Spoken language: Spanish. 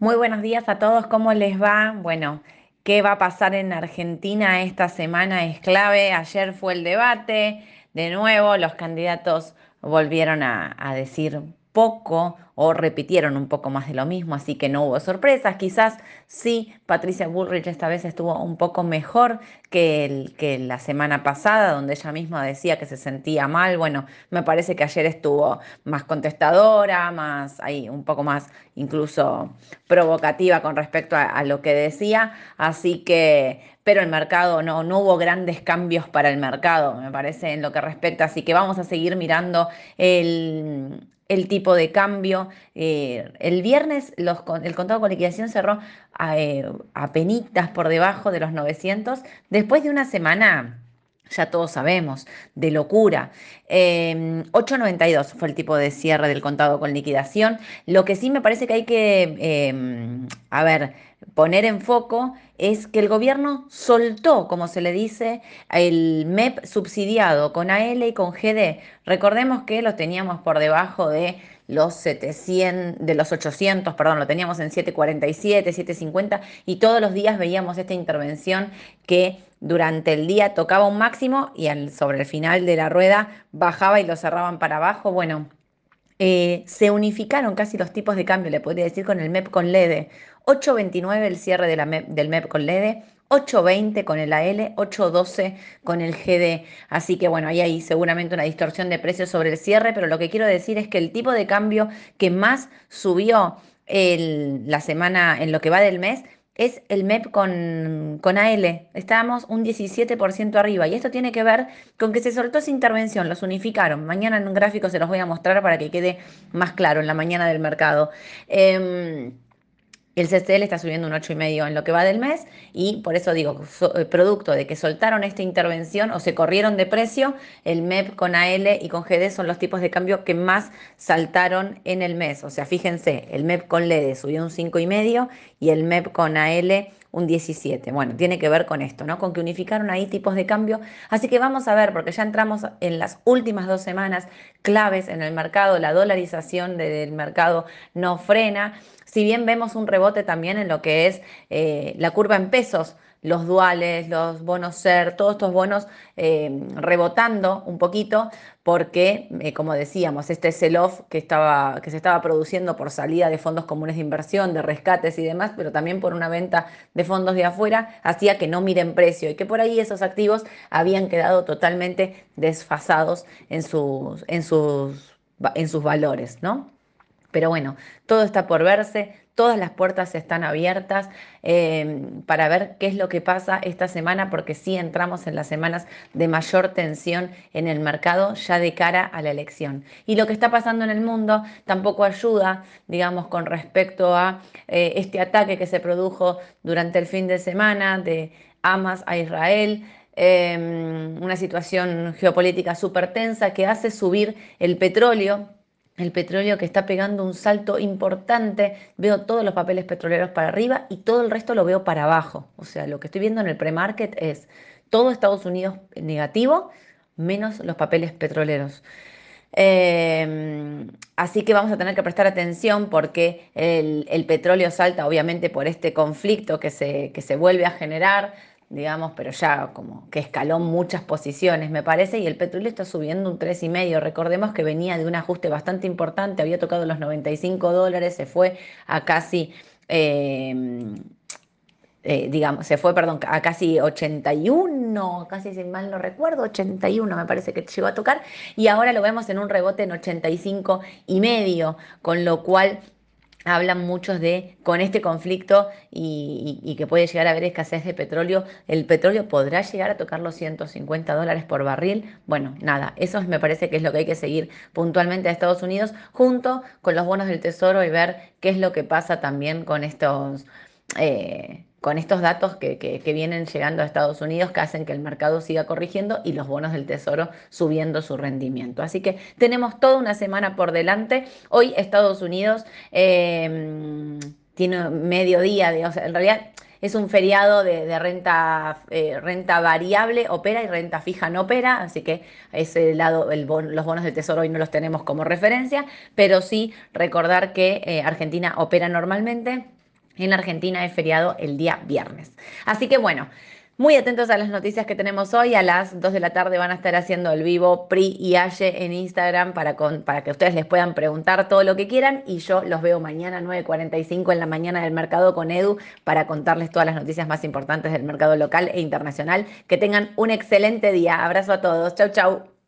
Muy buenos días a todos, ¿cómo les va? Bueno, ¿qué va a pasar en Argentina esta semana es clave? Ayer fue el debate, de nuevo los candidatos volvieron a, a decir poco o repitieron un poco más de lo mismo, así que no hubo sorpresas. Quizás sí, Patricia Bullrich esta vez estuvo un poco mejor que, la semana pasada, donde ella misma decía que se sentía mal. Bueno, me parece que ayer estuvo más contestadora, más ahí, un poco más incluso provocativa con respecto a, a lo que decía. Así que pero el mercado no, no hubo grandes cambios para el mercado, me parece, en lo que respecta. Así que vamos a seguir mirando el, el tipo de cambio. Eh, el viernes los, el contado con liquidación cerró a, eh, penitas por debajo de los 900, después de una semana ya todos sabemos, de locura. 8.92 em, fue el tipo de cierre del contado con liquidación. Lo que sí me parece que hay que, em, a ver, poner en foco es que el gobierno soltó, como se le dice, el MEP subsidiado con AL y con GD. Recordemos que lo teníamos por debajo de los 700, de los 800, perdón, lo teníamos en 747, 750 y todos los días veíamos esta intervención que durante el día tocaba un máximo y sobre el final de la rueda bajaba y lo cerraban para abajo. Bueno, eh, se unificaron casi los tipos de cambio, le podría decir, con el MEP con LED. 8.29 el cierre de la del MEP con LED, 8.20 con el AL, 8.12 con el GD. Así que bueno, ahí hay seguramente una distorsión de precios sobre el cierre, pero lo que quiero decir es que el tipo de cambio que más subió la semana en lo que va del mes es el MEP con, con AL. Estábamos un 17% arriba y esto tiene que ver con que se soltó esa intervención, los unificaron. Mañana en un gráfico se los voy a mostrar para que quede más claro en la mañana del mercado. El CCL está subiendo un 8,5 en lo que va del mes y por eso digo, eh, producto de que soltaron esta intervención o se corrieron de precio, el MEP con AL y con GD son los tipos de cambio que más saltaron en el mes. O sea, fíjense, el MEP con LED subió un 5,5 y el MEP con AL un 17. Bueno, tiene que ver con esto, ¿no? Con que unificaron ahí tipos de cambio. Así que vamos a ver, porque ya entramos en las últimas dos semanas claves en el mercado, la dolarización del mercado no frena. Si bien vemos un rebote también en lo que es eh, la curva en pesos, los duales, los bonos SER, todos estos bonos eh, rebotando un poquito porque, eh, como decíamos, este sell-off que, que se estaba produciendo por salida de fondos comunes de inversión, de rescates y demás, pero también por una venta de fondos de afuera, hacía que no miren precio y que por ahí esos activos habían quedado totalmente desfasados en sus, en sus, en sus valores, ¿no? Pero bueno, todo está por verse, todas las puertas están abiertas eh, para ver qué es lo que pasa esta semana, porque sí entramos en las semanas de mayor tensión en el mercado ya de cara a la elección. Y lo que está pasando en el mundo tampoco ayuda, digamos, con respecto a eh, este ataque que se produjo durante el fin de semana de Hamas a Israel. Eh, una situación geopolítica súper tensa que hace subir el petróleo el petróleo que está pegando un salto importante, veo todos los papeles petroleros para arriba y todo el resto lo veo para abajo. O sea, lo que estoy viendo en el pre-market es todo Estados Unidos negativo, menos los papeles petroleros. Em, así que vamos a tener que prestar atención porque el, el, petróleo salta obviamente por este conflicto que se, que se vuelve a generar digamos, pero ya como que escaló muchas posiciones, me parece, y el petróleo está subiendo un 3,5. Recordemos que venía de un ajuste bastante importante, había tocado los 95 dólares, se fue a casi... Eh, eh, digamos, se fue, perdón, a casi 81, casi si mal no recuerdo, 81 me parece que llegó a tocar, y ahora lo vemos en un rebote en 85 y medio, con lo cual hablan muchos de con este conflicto y, que puede llegar a haber escasez de petróleo, el petróleo podrá llegar a tocar los 150 dólares por barril. Bueno, nada, eso me parece que es lo que hay que seguir puntualmente a Estados Unidos junto con los bonos del tesoro y ver qué es lo que pasa también con estos... Eh, con estos datos que, vienen llegando a Estados Unidos que hacen que el mercado siga corrigiendo y los bonos del tesoro subiendo su rendimiento. Así que tenemos toda una semana por delante. Hoy Estados Unidos em, tiene mediodía, o sea, en realidad es un feriado de, renta, eh, renta variable, opera y renta fija no opera, así que ese lado, los bonos del tesoro hoy no los tenemos como referencia, pero sí recordar que eh, Argentina opera normalmente En Argentina es feriado el día viernes. Así que bueno, muy atentos a las noticias que tenemos hoy. A las 2 de la tarde van a estar haciendo el vivo Pri y Aye en Instagram para, para que ustedes les puedan preguntar todo lo que quieran. Y yo los veo mañana 9.45 en la mañana del mercado con Edu para contarles todas las noticias más importantes del mercado local e internacional. Que tengan un excelente día. Abrazo a todos. Chau, chau.